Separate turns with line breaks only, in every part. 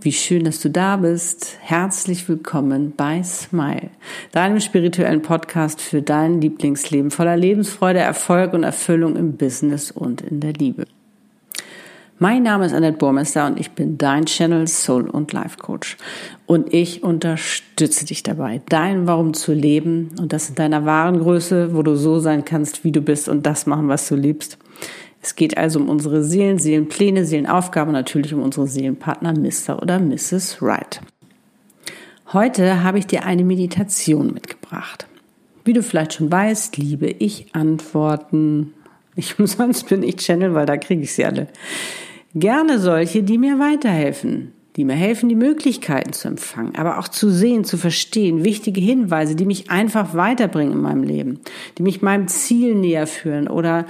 Wie schön, dass du da bist. Herzlich willkommen bei Smile, deinem spirituellen Podcast für dein Lieblingsleben voller Lebensfreude, Erfolg und Erfüllung im Business und in der Liebe. Mein Name ist Annette Burmester und ich bin dein Channel Soul und Life Coach. Und ich unterstütze dich dabei, dein Warum zu leben und das in deiner wahren Größe, wo du so sein kannst, wie du bist und das machen, was du liebst. Es geht also um unsere Seelen, Seelenpläne, Seelenaufgaben natürlich um unsere Seelenpartner Mr. oder Mrs. Wright. Heute habe ich dir eine Meditation mitgebracht. Wie du vielleicht schon weißt, liebe ich Antworten. Ich umsonst bin ich Channel, weil da kriege ich sie alle. Gerne solche, die mir weiterhelfen, die mir helfen, die Möglichkeiten zu empfangen, aber auch zu sehen, zu verstehen, wichtige Hinweise, die mich einfach weiterbringen in meinem Leben, die mich meinem Ziel näher führen oder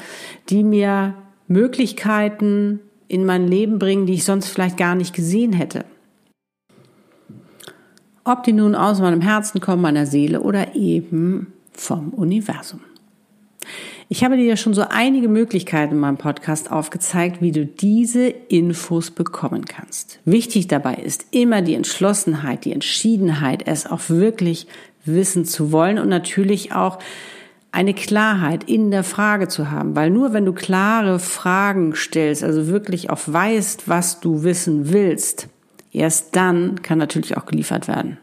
die mir Möglichkeiten in mein Leben bringen, die ich sonst vielleicht gar nicht gesehen hätte. Ob die nun aus meinem Herzen kommen, meiner Seele oder eben vom Universum. Ich habe dir ja schon so einige Möglichkeiten in meinem Podcast aufgezeigt, wie du diese Infos bekommen kannst. Wichtig dabei ist immer die Entschlossenheit, die Entschiedenheit, es auch wirklich wissen zu wollen und natürlich auch eine Klarheit in der Frage zu haben, weil nur wenn du klare Fragen stellst, also wirklich auch weißt, was du wissen willst, erst dann kann natürlich auch geliefert werden.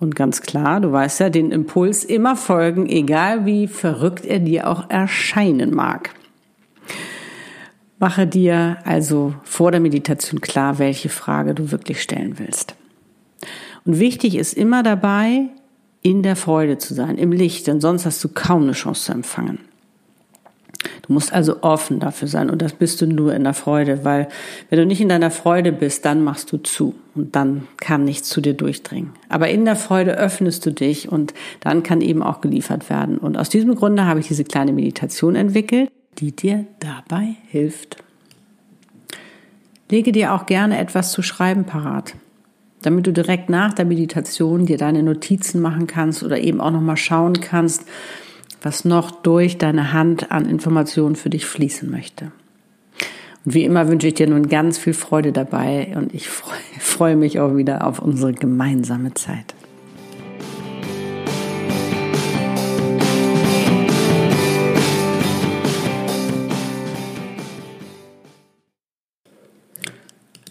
Und ganz klar, du weißt ja, den Impuls immer folgen, egal wie verrückt er dir auch erscheinen mag. Mache dir also vor der Meditation klar, welche Frage du wirklich stellen willst. Und wichtig ist immer dabei, in der Freude zu sein, im Licht, denn sonst hast du kaum eine Chance zu empfangen. Du musst also offen dafür sein und das bist du nur in der Freude, weil wenn du nicht in deiner Freude bist, dann machst du zu und dann kann nichts zu dir durchdringen. Aber in der Freude öffnest du dich und dann kann eben auch geliefert werden. Und aus diesem Grunde habe ich diese kleine Meditation entwickelt, die dir dabei hilft. Lege dir auch gerne etwas zu schreiben parat, damit du direkt nach der Meditation dir deine Notizen machen kannst oder eben auch noch mal schauen kannst, was noch durch deine Hand an Informationen für dich fließen möchte. Und wie immer wünsche ich dir nun ganz viel Freude dabei und ich freue mich auch wieder auf unsere gemeinsame Zeit.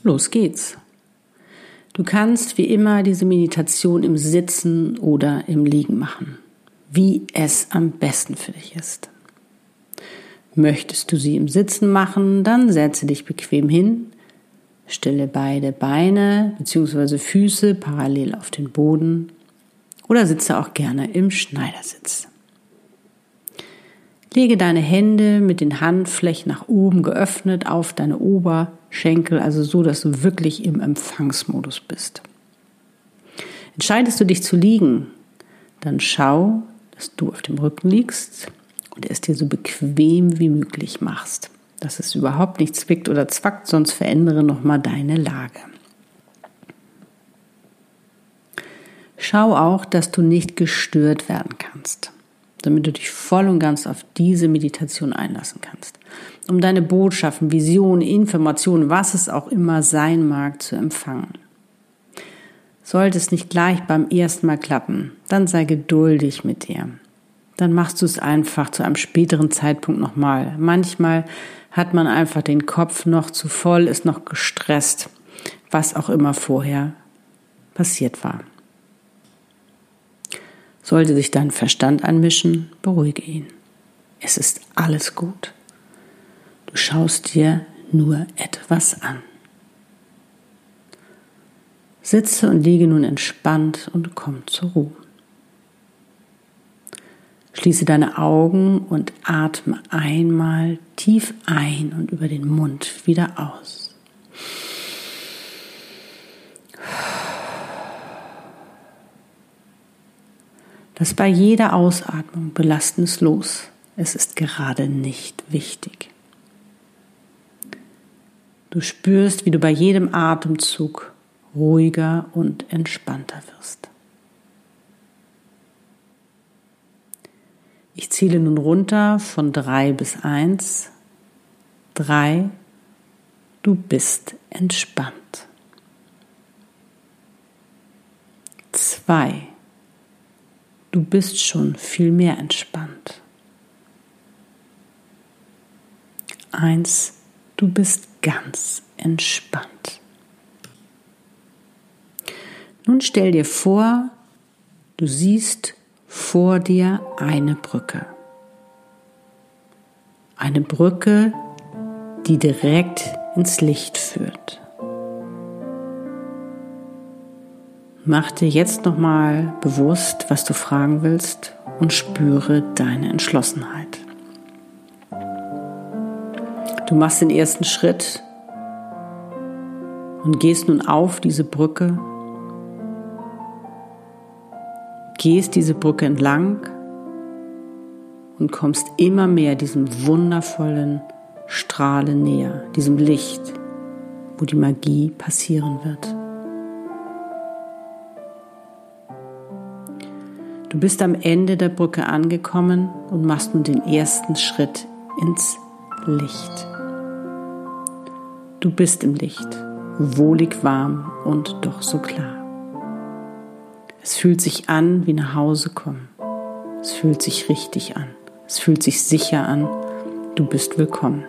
Los geht's. Du kannst wie immer diese Meditation im Sitzen oder im Liegen machen wie es am besten für dich ist. Möchtest du sie im Sitzen machen, dann setze dich bequem hin, stelle beide Beine bzw. Füße parallel auf den Boden oder sitze auch gerne im Schneidersitz. Lege deine Hände mit den Handflächen nach oben geöffnet auf deine Oberschenkel, also so, dass du wirklich im Empfangsmodus bist. Entscheidest du dich zu liegen, dann schau, dass du auf dem Rücken liegst und es dir so bequem wie möglich machst. Dass es überhaupt nicht zwickt oder zwackt, sonst verändere nochmal deine Lage. Schau auch, dass du nicht gestört werden kannst, damit du dich voll und ganz auf diese Meditation einlassen kannst, um deine Botschaften, Visionen, Informationen, was es auch immer sein mag, zu empfangen. Sollte es nicht gleich beim ersten Mal klappen, dann sei geduldig mit dir. Dann machst du es einfach zu einem späteren Zeitpunkt nochmal. Manchmal hat man einfach den Kopf noch zu voll, ist noch gestresst, was auch immer vorher passiert war. Sollte sich dein Verstand einmischen, beruhige ihn. Es ist alles gut. Du schaust dir nur etwas an. Sitze und liege nun entspannt und komm zur Ruhe. Schließe deine Augen und atme einmal tief ein und über den Mund wieder aus. Lass bei jeder Ausatmung Belastendes los. Es ist gerade nicht wichtig. Du spürst, wie du bei jedem Atemzug ruhiger und entspannter wirst. Ich ziele nun runter von 3 bis 1. 3. Du bist entspannt. 2. Du bist schon viel mehr entspannt. 1 du bist ganz entspannt. Nun stell dir vor, du siehst vor dir eine Brücke. Eine Brücke, die direkt ins Licht führt. Mach dir jetzt nochmal bewusst, was du fragen willst und spüre deine Entschlossenheit. Du machst den ersten Schritt und gehst nun auf diese Brücke, gehst diese Brücke entlang und kommst immer mehr diesem wundervollen Strahle näher, diesem Licht, wo die Magie passieren wird. Du bist am Ende der Brücke angekommen und machst nun den ersten Schritt ins Licht. Du bist im Licht, wohlig warm und doch so klar. Es fühlt sich an wie nach Hause kommen. Es fühlt sich richtig an. Es fühlt sich sicher an. Du bist willkommen.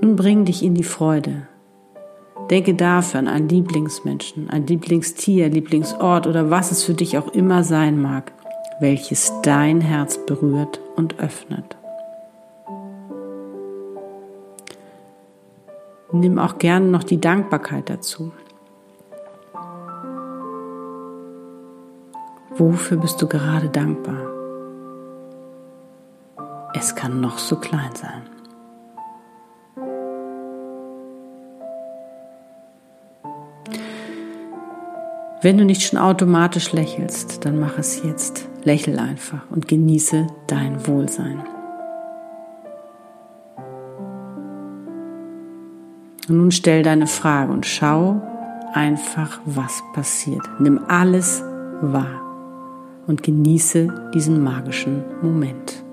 Nun bring dich in die Freude. Denke dafür an einen Lieblingsmenschen, ein Lieblingstier, Lieblingsort oder was es für dich auch immer sein mag, welches dein Herz berührt und öffnet. Nimm auch gerne noch die Dankbarkeit dazu. Wofür bist du gerade dankbar? Es kann noch so klein sein. Wenn du nicht schon automatisch lächelst, dann mach es jetzt. Lächel einfach und genieße dein Wohlsein. Und nun stell deine Frage und schau einfach, was passiert. Nimm alles wahr und genieße diesen magischen Moment.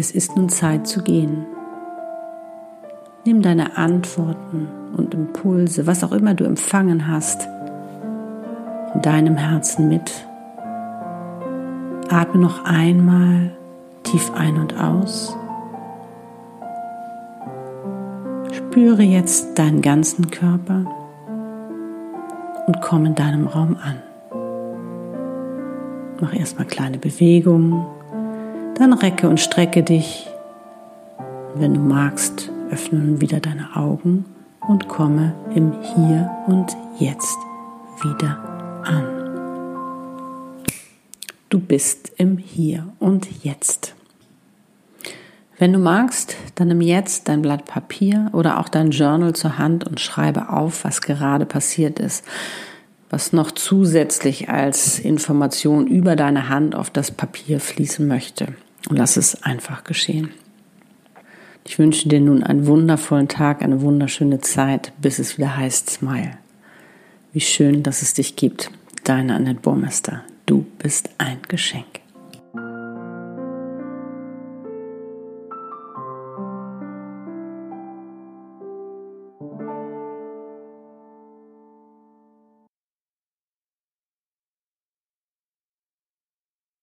Es ist nun Zeit zu gehen. Nimm deine Antworten und Impulse, was auch immer du empfangen hast, in deinem Herzen mit. Atme noch einmal tief ein und aus. Spüre jetzt deinen ganzen Körper und komm in deinem Raum an. Mach erstmal kleine Bewegungen dann recke und strecke dich Wenn du magst, öffne nun wieder deine Augen und komme im Hier und Jetzt wieder an. Du bist im Hier und Jetzt. Wenn du magst, dann nimm jetzt dein Blatt Papier oder auch dein Journal zur Hand und schreibe auf, was gerade passiert ist, was noch zusätzlich als Information über deine Hand auf das Papier fließen möchte. Und lass es einfach geschehen. Ich wünsche dir nun einen wundervollen Tag, eine wunderschöne Zeit, bis es wieder heißt Smile. Wie schön, dass es dich gibt. Deine Annette Burmester. Du bist ein Geschenk.